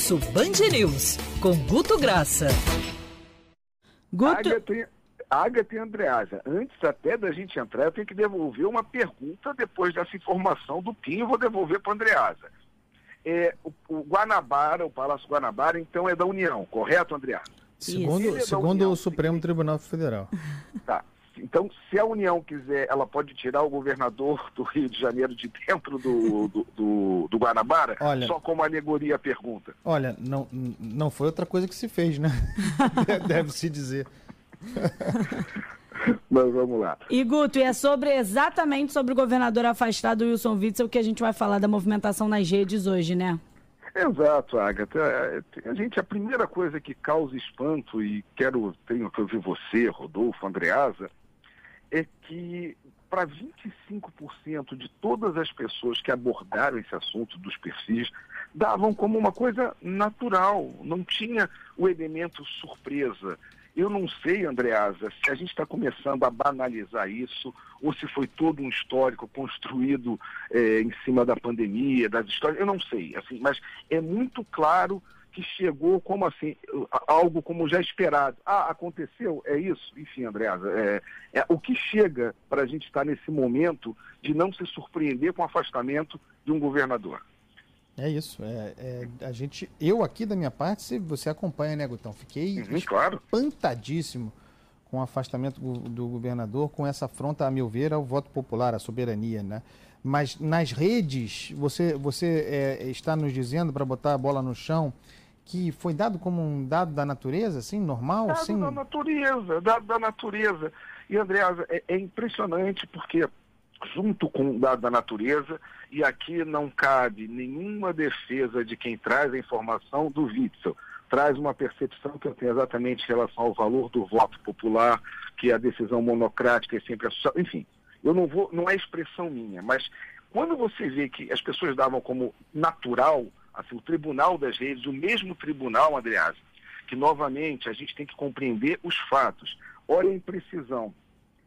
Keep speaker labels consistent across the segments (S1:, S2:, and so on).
S1: Almoço Band News, com Guto Graça.
S2: Guto... Agatha, Agatha e Andreasa, antes até da gente entrar, eu tenho que devolver uma pergunta depois dessa informação do Pinho, eu vou devolver para Andreasa. É, o, o, Guanabara, o Palácio Guanabara, então é da União, correto, Andreasa?
S3: Segundo, é segundo o Supremo Tribunal Federal.
S2: Tá. Então, se a União quiser, ela pode tirar o governador do Rio de Janeiro de dentro do, do, do, do Guanabara? Olha, só como alegoria a pergunta.
S3: Olha, não, não foi outra coisa que se fez, né? Deve-se dizer.
S2: Mas vamos lá.
S4: E Guto, e é sobre exatamente sobre o governador afastado Wilson Witzel que a gente vai falar da movimentação nas redes hoje, né?
S2: Exato, Agatha. A gente, a primeira coisa que causa espanto, e quero, tenho que ouvir você, Rodolfo, Andreasa, é que para 25% de todas as pessoas que abordaram esse assunto dos perfis, davam como uma coisa natural, não tinha o elemento surpresa. Eu não sei, Andreasa, se a gente está começando a banalizar isso ou se foi todo um histórico construído é, em cima da pandemia, das histórias, eu não sei, assim, mas é muito claro que chegou como assim, algo como já esperado. Ah, aconteceu? É isso? Enfim, Andreasa, é, é o que chega para a gente estar nesse momento de não se surpreender com o afastamento de um governador.
S3: É isso. É, é, a gente, eu aqui da minha parte, se você acompanha, né, Gutão? Fiquei
S2: uhum, claro.
S3: espantadíssimo com o afastamento do, do, governador, com essa afronta, a meu ver, ao voto popular, à soberania, né? Mas nas redes, você, você é, está nos dizendo para botar a bola no chão que foi dado como um dado da natureza, assim, normal?
S2: Dado
S3: assim...
S2: da natureza, dado da natureza. E, Andreasa, é, é impressionante porque junto com o dado da natureza, e aqui não cabe nenhuma defesa de quem traz a informação do Witzel. Traz uma percepção que eu tenho exatamente em relação ao valor do voto popular, que a decisão monocrática é sempre associada. Enfim, eu não vou, não é expressão minha, mas quando você vê que as pessoas davam como natural, assim, o tribunal das redes, o mesmo tribunal, Andreas, que novamente a gente tem que compreender os fatos. Olha a imprecisão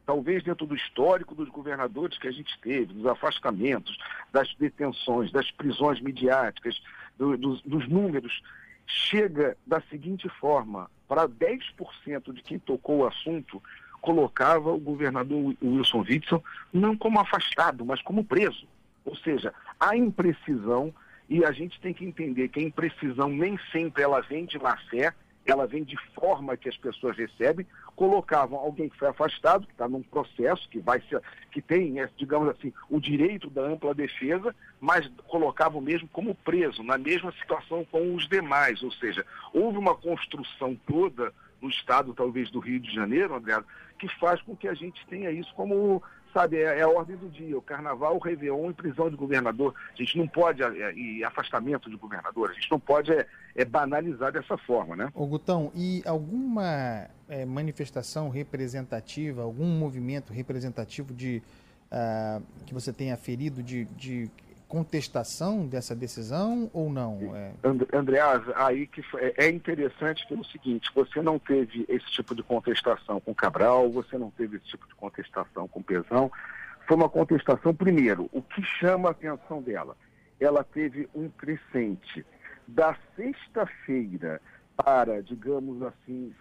S2: talvez dentro do histórico dos governadores que a gente teve, dos afastamentos, das detenções, das prisões midiáticas, do, dos, dos números, chega da seguinte forma: para 10% de quem tocou o assunto, colocava o governador Wilson Witzel não como afastado, mas como preso. Ou seja, há imprecisão e a gente tem que entender que a imprecisão nem sempre ela vem de má fé, ela vem de forma que as pessoas recebem, colocavam alguém que foi afastado, que está num processo, que vai ser, que tem, é, digamos assim, o direito da ampla defesa, mas colocavam mesmo como preso, na mesma situação com os demais. Ou seja, houve uma construção toda no estado, talvez, do Rio de Janeiro, André, que faz com que a gente tenha isso como sabe, é, é, a ordem do dia, o carnaval, o Réveillon e prisão de governador. A gente não pode, é, e afastamento de governador, a gente não pode é, é banalizar dessa forma, né?
S3: Ô Gutão, e alguma é, manifestação representativa, algum movimento representativo de uh, que você tenha ferido de, de contestação dessa decisão ou não?
S2: É... Andreas, aí que é, é interessante pelo seguinte, você não teve esse tipo de contestação com Cabral, você não teve esse tipo de contestação com Pezão. Foi uma contestação, primeiro, o que chama a atenção dela? Ela teve um crescente da sexta-feira para, digamos assim,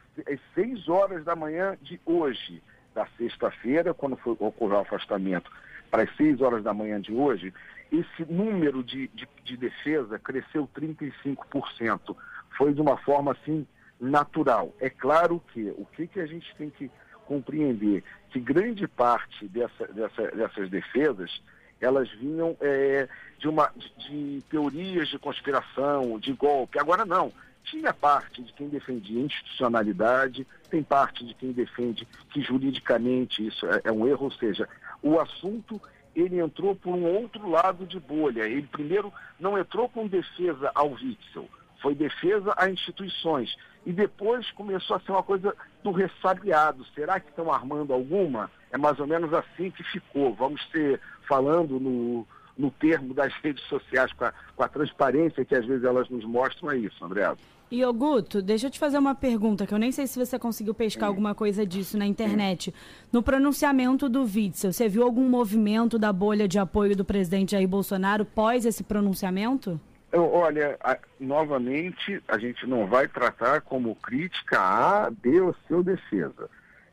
S2: seis horas da manhã de hoje, da sexta-feira, quando foi, ocorreu o afastamento, para as seis horas da manhã de hoje, esse número de, de, de defesa cresceu 35%. Foi de uma forma assim natural. É claro que o que, que a gente tem que compreender que grande parte dessa, dessa, dessas defesas elas vinham é, de, uma, de, de, teorias de conspiração, de golpe. Agora não. Tinha parte de quem defendia institucionalidade, tem parte de quem defende que juridicamente isso é, é um erro, ou seja, o assunto ele entrou por um outro lado de bolha. Ele primeiro não entrou com defesa ao Witzel, foi defesa a instituições. E depois começou a ser uma coisa do ressabiado. Será que estão armando alguma? É mais ou menos assim que ficou. Vamos ter, falando no, no termo das redes sociais, com a, com a transparência que às vezes elas nos mostram, é isso, André.
S4: E Oguto, deixa eu te fazer uma pergunta, que eu nem sei se você conseguiu pescar alguma coisa disso na internet. No pronunciamento do Witzel, você viu algum movimento da bolha de apoio do presidente Jair Bolsonaro pós esse pronunciamento?
S2: Olha, a, novamente, a gente não vai tratar como crítica a B ou seu defesa.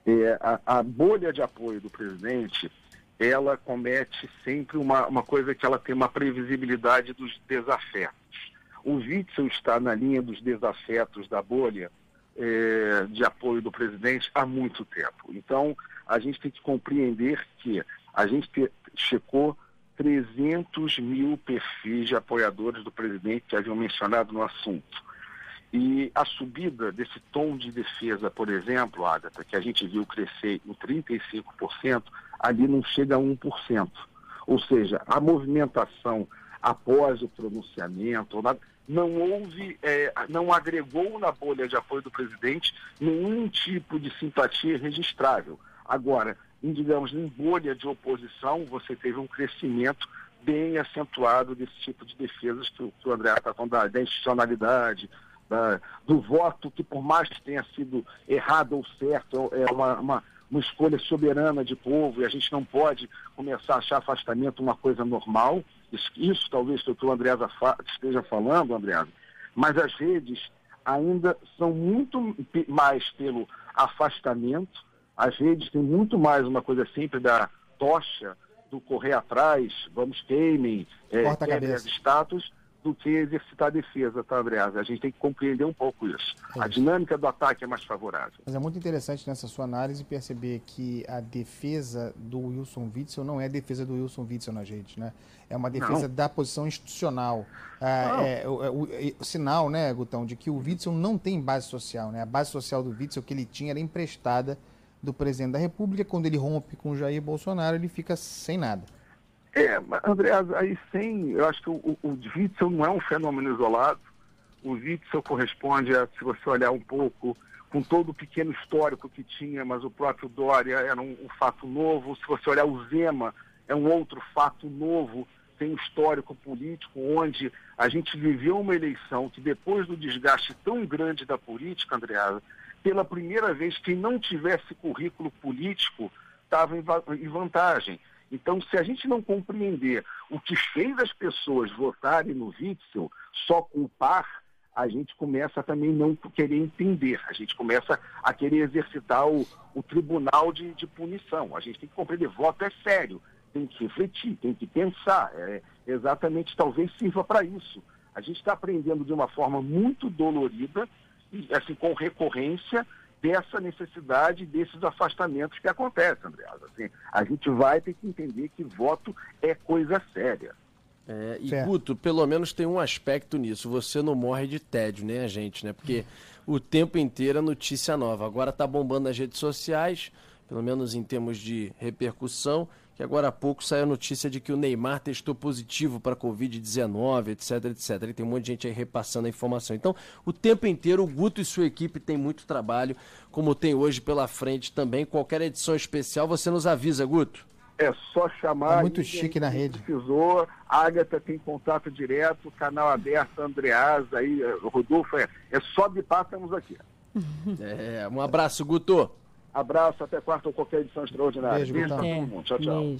S2: É, a, a, bolha de apoio do presidente, ela comete sempre uma, uma coisa que ela tem uma previsibilidade dos desafetos. O Witzel está na linha dos desafetos da bolha é, de apoio do presidente há muito tempo. Então, a gente tem que compreender que a gente te, checou 300 mil perfis de apoiadores do presidente que haviam mencionado no assunto. E a subida desse tom de defesa, por exemplo, Agatha, que a gente viu crescer em 35%, ali não chega a 1%. Ou seja, a movimentação após o pronunciamento, não houve, é, não agregou na bolha de apoio do presidente nenhum tipo de simpatia registrável. Agora, em, digamos, em bolha de oposição, você teve um crescimento bem acentuado desse tipo de defesas que o, que o André está falando, da, da institucionalidade, da, do voto que, por mais que tenha sido errado ou certo, é uma, uma, uma escolha soberana de povo e a gente não pode começar a achar afastamento uma coisa normal. Isso, talvez que o André esteja falando, André, mas as redes ainda são muito mais pelo afastamento. As redes têm muito mais uma coisa sempre da tocha, do correr atrás, vamos queimem, é, quebrem as status, do que exercitar a defesa, tá, Andreas? A gente tem que compreender um pouco isso. É a dinâmica do ataque é mais favorável.
S3: Mas é muito interessante nessa sua análise perceber que a defesa do Wilson Witzel não é a defesa do Wilson Witzel nas redes, né? É uma defesa não. da posição institucional. Ah, é, o, o, o, sinal, né, Gutão, de que o Witzel não tem base social, né? A base social do Witzel que ele tinha era emprestada do presidente da República, quando ele rompe com Jair Bolsonaro, ele fica sem nada.
S2: É, André, aí sem, eu acho que o, o Witzel não é um fenômeno isolado. O Witzel corresponde a, se você olhar um pouco, com todo o pequeno histórico que tinha, mas o próprio Dória era um, um fato novo. Se você olhar o Zema, é um outro fato novo, tem um histórico político onde a gente viveu uma eleição que depois do desgaste tão grande da política, Andreasa, pela primeira vez, quem não tivesse currículo político estava em vantagem. Então, se a gente não compreender o que fez as pessoas votarem no Witzel, só culpar, a gente começa também não querer entender, a gente começa a querer exercitar o, o tribunal de, de, punição. A gente tem que compreender, voto é sério, tem que refletir, tem que pensar. É, exatamente, talvez sirva para isso. A gente está aprendendo de uma forma muito dolorida assim, com recorrência dessa necessidade, desses afastamentos que acontecem, André. Assim, a gente vai ter que entender que voto é coisa séria.
S5: É, e certo. Guto, pelo menos tem um aspecto nisso. Você não morre de tédio, nem a gente, né? Porque o tempo inteiro é notícia nova. Agora tá bombando nas redes sociais, pelo menos em termos de repercussão que agora há pouco saiu a notícia de que o Neymar testou positivo para Covid-19, etc, etc. E tem um monte de gente aí repassando a informação. Então, o tempo inteiro, o Guto e sua equipe têm muito trabalho, como tem hoje pela frente também. Qualquer edição especial, você nos avisa, Guto.
S2: É só chamar.
S3: É muito chique na rede.
S2: Precisou, Agatha tem contato direto, canal aberto, Andreas, aí, Rodolfo, é, é só de pá, estamos aqui.
S5: É, um abraço, Guto.
S2: Abraço, até quarta ou qualquer edição extraordinária.
S3: Beijo, Beijo
S2: pra todo mundo. Tchau, tchau. Beijo.